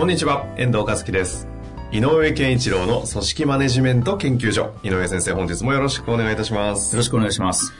こんにちは、遠藤和樹です。井上健一郎の組織マネジメント研究所。井上先生、本日もよろしくお願いいたします。よろしくお願いします。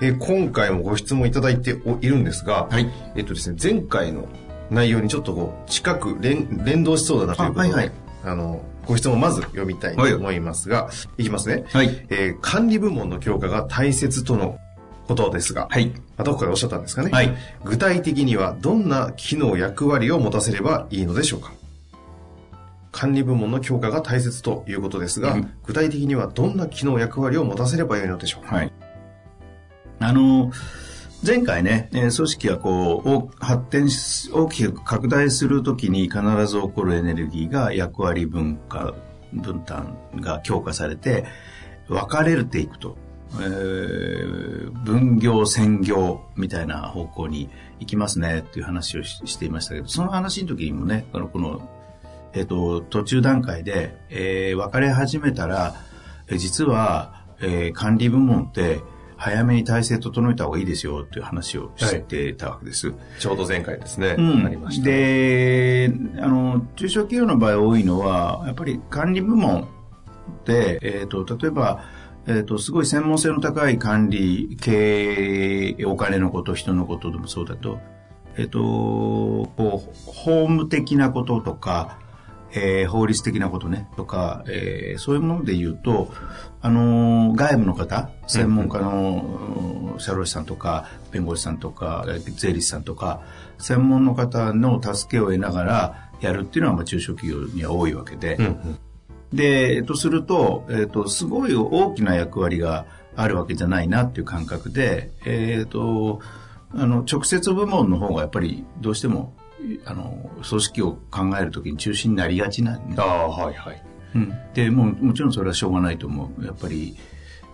えー今回もご質問いただいておいるんですが、はいえっとですね、前回の内容にちょっとこう、近く連連動しそうだなということで、あはいはいあの、ご質問をまず読みたいと思いますが、い、きますね。はいえー管理部門の強化が大切とのことですが、はい。あどこかでおっしゃったんですかね。はい具体的にはどんな機能役割を持たせればいいのでしょうか管理部門の強化が大切ということですが、うん具体的にはどんな機能役割を持たせればよいのでしょうかはい。あの、前回ね、えー組織がこう、大発展し、大きく拡大するときに必ず起こるエネルギーが役割分化、分担が強化されて、分かれていくと。えー分業、専業みたいな方向に行きますねっていう話をししていましたけど、その話の時にもね、あのこの、えっ、と、途中段階で、えー分かれ始めたら、えー実は、えー管理部門って早めに体制整えた方がいいですよっていう話をしてたわけです。ちょうど前回ですね、うんありました。で、あの、中小企業の場合多いのは、やっぱり管理部門で、えっ、と、例えば、えっ、と、すごい専門性の高い管理、経営、お金のこと、人のことでもそうだと、えっ、と、こう、法務的なこととか、えー法律的なことね、とか、えーそういうもので言うと、あのー外部の方、専門家の、社労士さんとか、弁護士さんとか、税理士さんとか、専門の方の助けを得ながらやるっていうのは、まあ、中小企業には多いわけで、うんうん。で、えっと、すると、えっと、すごい大きな役割があるわけじゃないなっていう感覚で、えっと、あの、直接部門の方がやっぱりどうしても、あの、組織を考えるときに中心になりがちなんで。ああ、はいはい。うん、でもうもちろんそれはしょうがないと思う。やっぱり、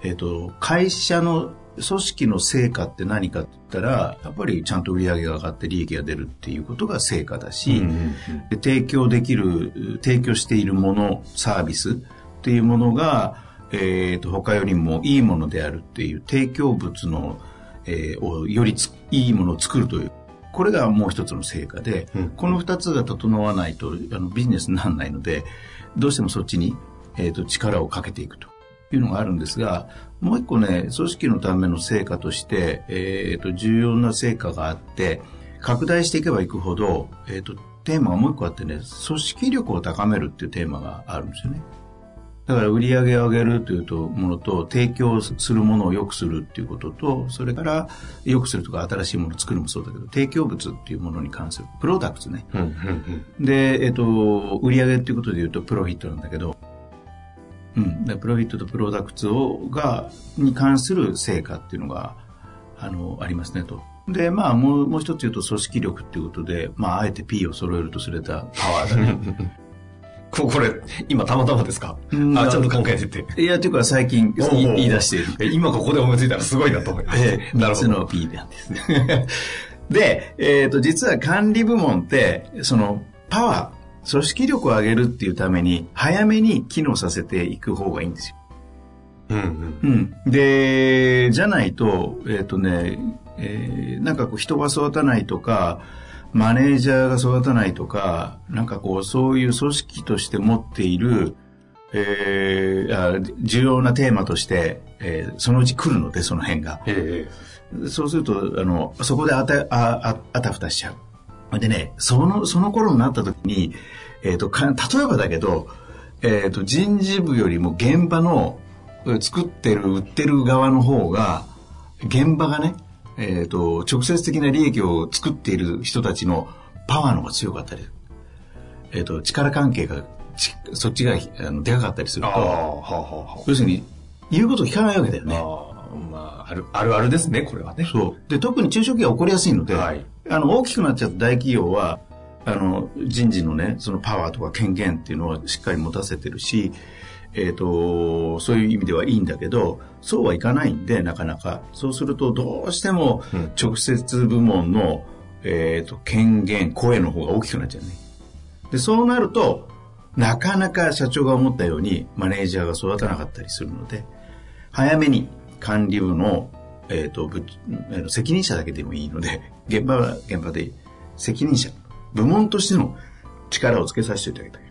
えっと会社の組織の成果って何かって言ったらやっぱりちゃんと売り上げが上がって利益が出るっていうことが成果だし、うんうんうん。で提供できる提供しているものサービスっていうものが、えっと他よりもいいものであるっていう提供物の、えーをよりついいものを作るというこれがもう一つの成果で、うんこの二つが整わないとあのビジネスにならないので、どうしてもそっちに、えー、と力をかけていくというのがあるんですが、もう一個ね、組織のための成果として、えー、と重要な成果があって、拡大していけばいくほど、えー、とテーマがもう一個あってね、組織力を高めるっていうテーマがあるんですよね。だから売り上げを上げるというとものと提供するものを良くするっていうこととそれから良くするとか新しいものを作るもそうだけど提供物っていうものに関するプロダクツねうんうんうんで、えっと、売り上げっていうことで言うとプロフィットなんだけど、うん、でプロフィットとプロダクツをがに関する成果っていうのがあのありますねと。で、まあ、もうもう一つ言うと組織力っていうことで、まあ、あえて P を揃えるとすれたパワーだね。こ これ、今たまたまですか？うんあ、ちゃんと考えてて。いや、というか最近言い出している。え今ここで思いついたらすごいなと思います。ええ、3なるほどつの。P なんですね。で、えっ、と、実は管理部門って、その、パワー、組織力を上げるっていうために、早めに機能させていく方がいいんですよ。うんうんうん。で、じゃないと、えっ、とね、えーなんかこう人が育たないとか、マネージャーが育たないとか、なんかこう、そういう組織として持っている、えーあ重要なテーマとして、えーそのうち来るので、その辺が。えそうすると、あの、そこであた、あ、ああたふたしちゃう。でね、その、その頃になった時に、えっ、と、か、例えばだけど、えっ、と、人事部よりも現場の、え作ってる、売ってる側の方が、現場がね、えっ、と、直接的な利益を作っている人たちのパワーの方が強かったり、えっ、と、力関係が、ちそっちがあのでかかったりすると、はあはあは要するに、言うこと聞かないわけだよね。あ。あまあ、ある、あるあるですね、これはね。そう。で、特に中小企業は起こりやすいので、はいあの、大きくなっちゃった大企業は、あの、人事のね、そのパワーとか権限っていうのはしっかり持たせてるし、えっ、と、そういう意味ではいいんだけど、そうはいかないんで、なかなか。そうすると、どうしてもうん、直接部門の、えっ、と、権限、声の方が大きくなっちゃうね。で、そうなると、なかなか社長が思ったようにマネージャーが育たなかったりするので、早めに管理部の、えっ、ーと責任者だけでもいいので、現場は現場で責任者、部門としての力をつけさせておいてあげたい。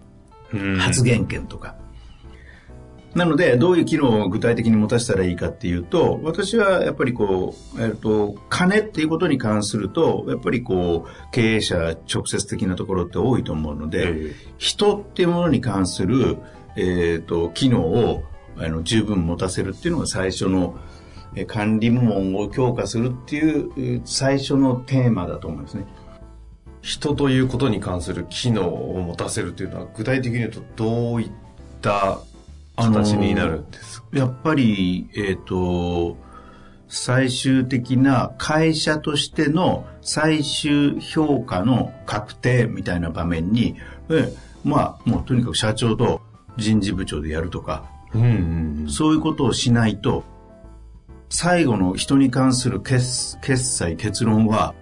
うん発言権とか。なので、どういう機能を具体的に持たせたらいいかっていうと、私はやっぱりこう、えっと、金っていうことに関すると、やっぱりこう、経営者直接的なところって多いと思うので、ええ人っていうものに関する、えっと、機能をあの十分持たせるっていうのが最初の、え管理部門を強化するっていうえー最初のテーマだと思いますね。人ということに関する機能を持たせるというのは、具体的に言うとどういった形になるんですか、やっぱり、えっ、と、最終的な会社としての最終評価の確定みたいな場面に、えまあ、もうとにかく社長と人事部長でやるとか、うんうんうんそういうことをしないと、最後の人に関する決決済、結論は、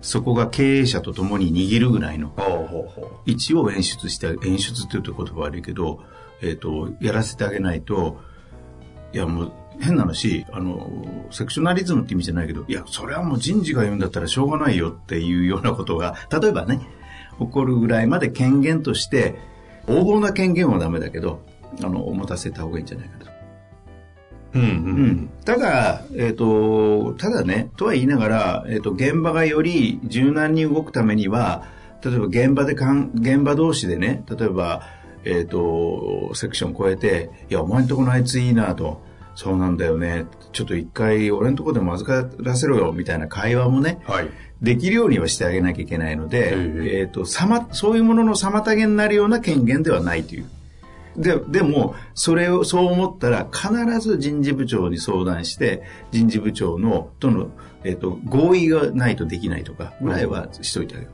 そこが経営者と共に握るぐらいのほうほうほ位置を演出して、演出っていうと言葉悪いけど、えっ、と、やらせてあげないと、いやもう変な話、あの、セクショナリズムって意味じゃないけど、いや、それはもう人事が言うんだったらしょうがないよっていうようなことが、例えばね、起こるぐらいまで権限として、横暴な権限はダメだけど、あの、持たせた方がいいんじゃないかと。う。うんううんん、ただ、えっ、と、ただね、とは言いながら、えっ、と、現場がより柔軟に動くためには、例えば現場でかん、現場同士でね、例えば、えっ、と、セクション超えて、いや、お前んとこのあいついいなと、そうなんだよね、ちょっと一回俺んとこでも預からせろよ、みたいな会話もね、はい。できるようにはしてあげなきゃいけないので、えええっ、と、さま、そういうものの妨げになるような権限ではないという。で、でも、それを、そう思ったら、必ず人事部長に相談して、人事部長の、との、えっ、と、合意がないとできないとか、ぐらいはしといてあげる。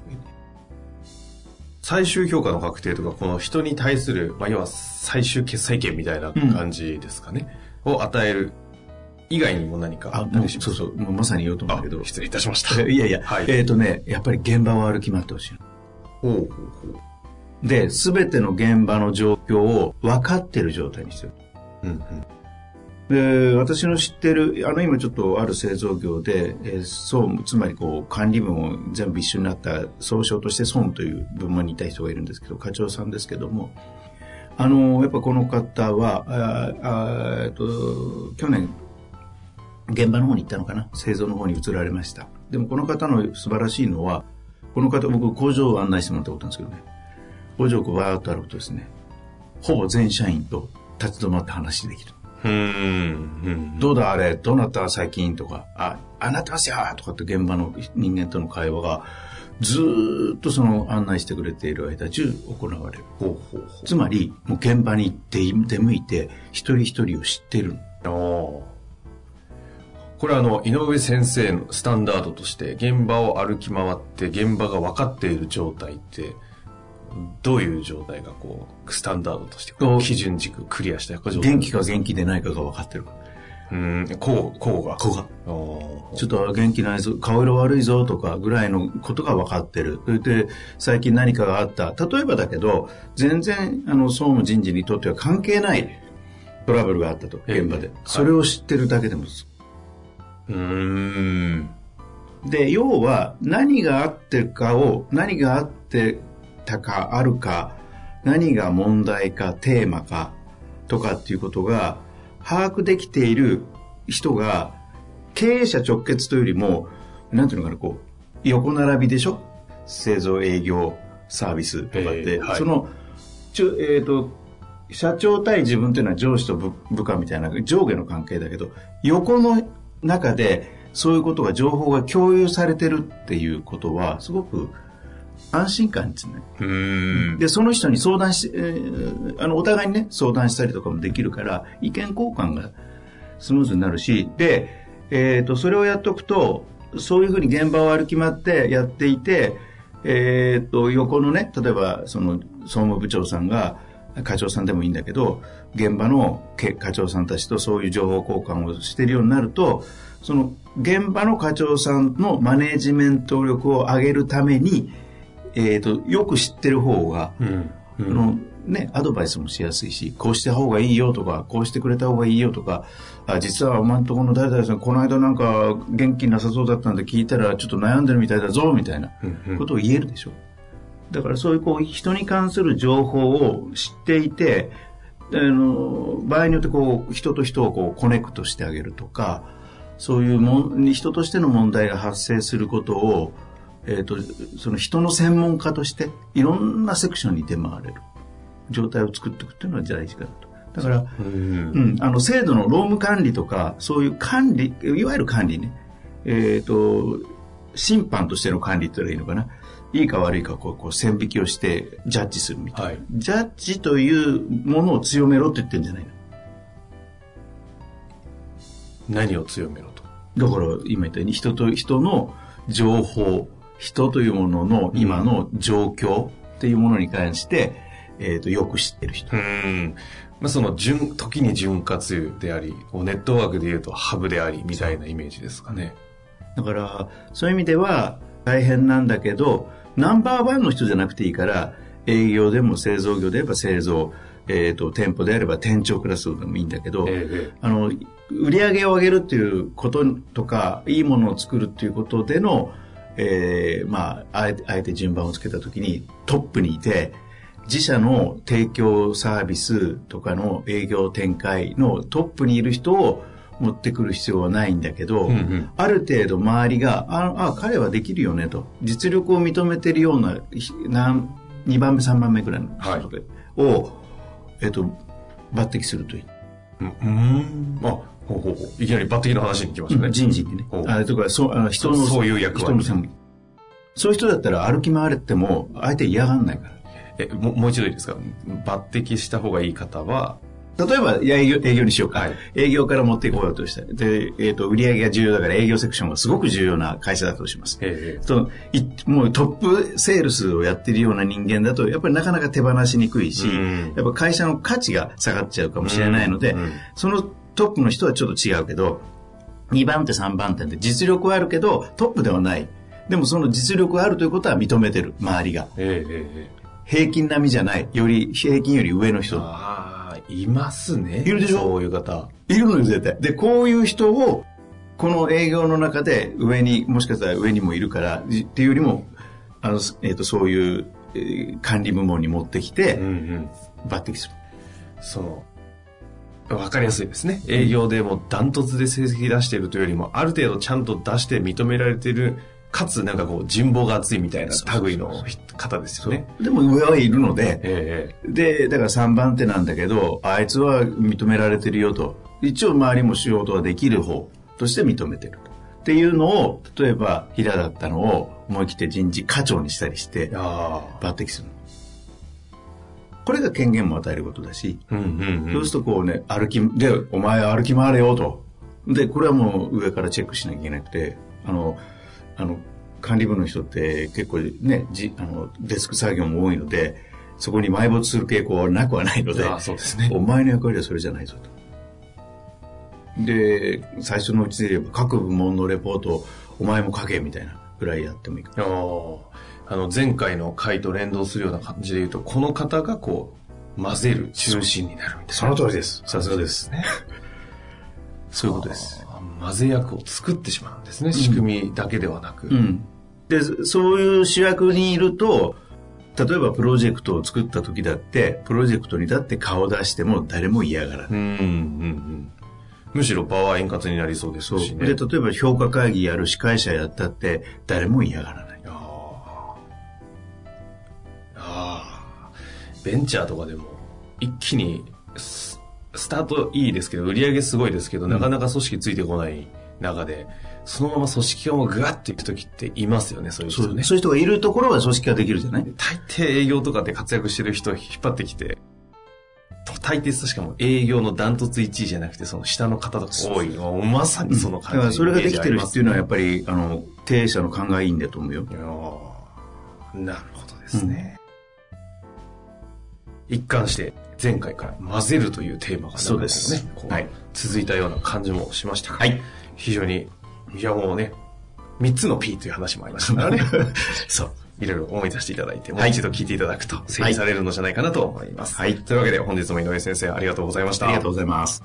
最終評価の確定とか、この人に対する、まあ、要は最終決裁権みたいな感じですかね。を与える以外にも何かあ、あったします？そうそう、もうまさに言おうと思うんだけどあ。失礼いたしました。いやいや、はいえっ、とね、やっぱり現場を歩き回ってほしい。ほうほうほう。で、すべての現場の状況を分かってる状態にしてる。うんうん。で私の知ってるあの今ちょっとある製造業で、えー総務つまりこう管理部も全部一緒になった総称として総務という部門にいた人がいるんですけど課長さんですけどもあのやっぱこの方はああえっと去年現場の方に行ったのかな？製造の方に移られましたでもこの方の素晴らしいのはこの方僕工場を案内してもらったことなんですけどね工場をこうバーッと歩くとですねほぼ全社員と立ち止まって話できるうーん。うん。どうだあれ？どうなった？最近とか、あ、あなってますよとかって現場の人間との会話がずーっとその案内してくれている間中行われる。ほうほうほつまり、もう現場に行って出向いて一人一人を知ってる。う。ああ。これはあの、井上先生のスタンダードとして、現場を歩き回って現場が分かっている状態って、どういう状態がこう、スタンダードとして基準軸クリアした状態元気か元気でないかが分かってる。うーん、こう、こうが。子が。あーちょっと元気ないぞ、顔色悪いぞとかぐらいのことが分かってる。それで、最近何かがあった。例えばだけど、全然、あの、総務人事にとっては関係ないトラブルがあったと、ええ現場で。はいそれを知ってるだけでも、うーん。で、要は、何があってるかを、何があってたか、あるか、何が問題か、テーマか、とかっていうことが、把握できている人が、経営者直結というよりも、なんていうのかな、こう、横並びでしょ？製造営業サービスとかって、ええはい。その、ちょえっ、と、社長対自分っていうのは上司と部部下みたいな上下の関係だけど、横の中でそういうことが情報が共有されてるっていうことは、すごく安心感ですね。うーん。で、その人に相談し、えーあの、お互いにね、相談したりとかもできるから、意見交換がスムーズになるし、で、えっ、と、それをやっとくと、そういうふうに現場を歩き回ってやっていて、えっ、と、横のね、例えば、その、総務部長さんが、課長さんでもいいんだけど、現場の課長さんたちとそういう情報交換をしているようになると、その現場の課長さんのマネジメント力を上げるために、えっ、と、よく知ってる方が、うん。うあのね、アドバイスもしやすいし、こうした方がいいよとか、こうしてくれた方がいいよとか、あ実はお前んとこの誰々さん、この間なんか元気なさそうだったんで聞いたらちょっと悩んでるみたいだぞ、みたいなうんことを言えるでしょ。だからそういうこう人に関する情報を知っていて、あの場合によってこう人と人をこうコネクトしてあげるとか、そういうもん人としての問題が発生することを、えっ、と、その人の専門家としていろんなセクションに出回れる。状態を作っていくっていうのは大事かなと。だから、うん。うん、あの制度の労務管理とかそういう管理いわゆる管理ね。えっ、と審判としての管理って言ったらいいのかな。いいか悪いかこうこう線引きをしてジャッジするみたいな、はい。ジャッジというものを強めろって言ってるんじゃないの。何を強めろと？だから今言ったように人と人の情報人というものの今の状況っていうものに関して、えー、とよく知ってる人うん。まあ、その、順、時に潤滑油であり、こうネットワークで言うとハブであり、みたいなイメージですかね。だから、そういう意味では大変なんだけど、ナンバーワンの人じゃなくていいから、営業でも製造業であれば製造、えっ、と、店舗であれば店長クラスでもいいんだけど、ええあの、売り上げを上げるっていうこととか、いいものを作るっていうことでの、えーまあ、あえて、あえて順番をつけたときにトップにいて、自社の提供サービスとかの営業展開のトップにいる人を持ってくる必要はないんだけど、うんうんある程度周りが、あ、あ彼はできるよねと、実力を認めてるような、ひなん2番目、3番目ぐらいの人とかを、えっと、抜擢するといい。うん。うん。あ、ほうほうほう。いきなり抜擢の話に来ましたね。人事にね。あとか、そう、あの人の、そういう役割人の専門そういう人だったら歩き回れても、相手嫌がんないから。え、ももう一度いいですか？抜擢した方がいい方は、例えば、営業営業にしようか。はい営業から持っていこうとした。で、えっ、と、売り上げが重要だから営業セクションがすごく重要な会社だとします。ええそのいもうトップセールスをやってるような人間だと、やっぱりなかなか手放しにくいし、うんやっぱ会社の価値が下がっちゃうかもしれないので、うんうんそのトップの人はちょっと違うけど、2番手、3番手って実力はあるけど、トップではない。でもその実力があるということは認めてる、周りが。ええええ平均並みじゃない。より、平均より上の人。ああ、いますね。いるでしょ？そういう方。いるのよ、絶対。で、こういう人を、この営業の中で上に、もしかしたら上にもいるから、じっていうよりも、あの、えっ、と、そういう、えー管理部門に持ってきてうん、うん。抜擢する。その、わかりやすいですね。営業でもダントツで成績出しているというよりも、ある程度ちゃんと出して認められている、かつなんかこう人望が厚いみたいな類の方ですよね。でも上はいるので、ええで、だから3番手なんだけど、あいつは認められてるよと。一応周りも仕事ができる方として認めてると。っていうのを、例えば平だったのを思い切って人事課長にしたりして。抜擢するの。これが権限も与えることだし。そうするとこうね、歩き、で、お前歩き回れよと。で、これはもう上からチェックしなきゃいけなくて、あの、あの、管理部の人って結構ね、じあのデスク作業も多いので、そこに埋没する傾向はなくはないので、ああそうですねお前の役割はそれじゃないぞと。で、最初のうちで言えば各部門のレポートをお前も書けみたいなぐらいやってもいいかあああの、前回の回と連動するような感じで言うと、この方がこう、混ぜる中心になるみたいな。その通りですさすがですね。そういうことです。混ぜ役を作ってしまうんですね。仕組みだけではなく。うん。で、そういう主役にいると、例えばプロジェクトを作った時だって、プロジェクトにだって顔出しても誰も嫌がらない。うん、うん、うん。むしろ場は円滑になりそうです。しね。で、例えば評価会議やる司会者やったって誰も嫌がらない。ベンチャーとかでも、一気にス、スタートいいですけど、売り上げすごいですけど、なかなか組織ついてこない中で、そのまま組織化をグワッていく時っていますよね、そういう人ね。そういう人がいるところは組織化できるじゃない？大抵営業とかで活躍してる人を引っ張ってきて、大抵確かも営業のダントツ1位じゃなくて、その下の方とか多いまさにその感じ、だからそれができてる人っていうのはやっぱり、あの、経営者の考えいいんだと思うよ。いやなるほどですね。うん、一貫して、前回から混ぜるというテーマがそうですね。はい。続いたような感じもしましたはい。非常に、いやもうね、3つの P という話もありましたからね。そう。いろいろ思い出していただいて、もう一度聞いていただくと整理されるのじゃないかなと思います。はい。というわけで本日も井上先生ありがとうございました。ありがとうございます。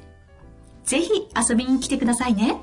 ぜひ遊びに来てくださいね。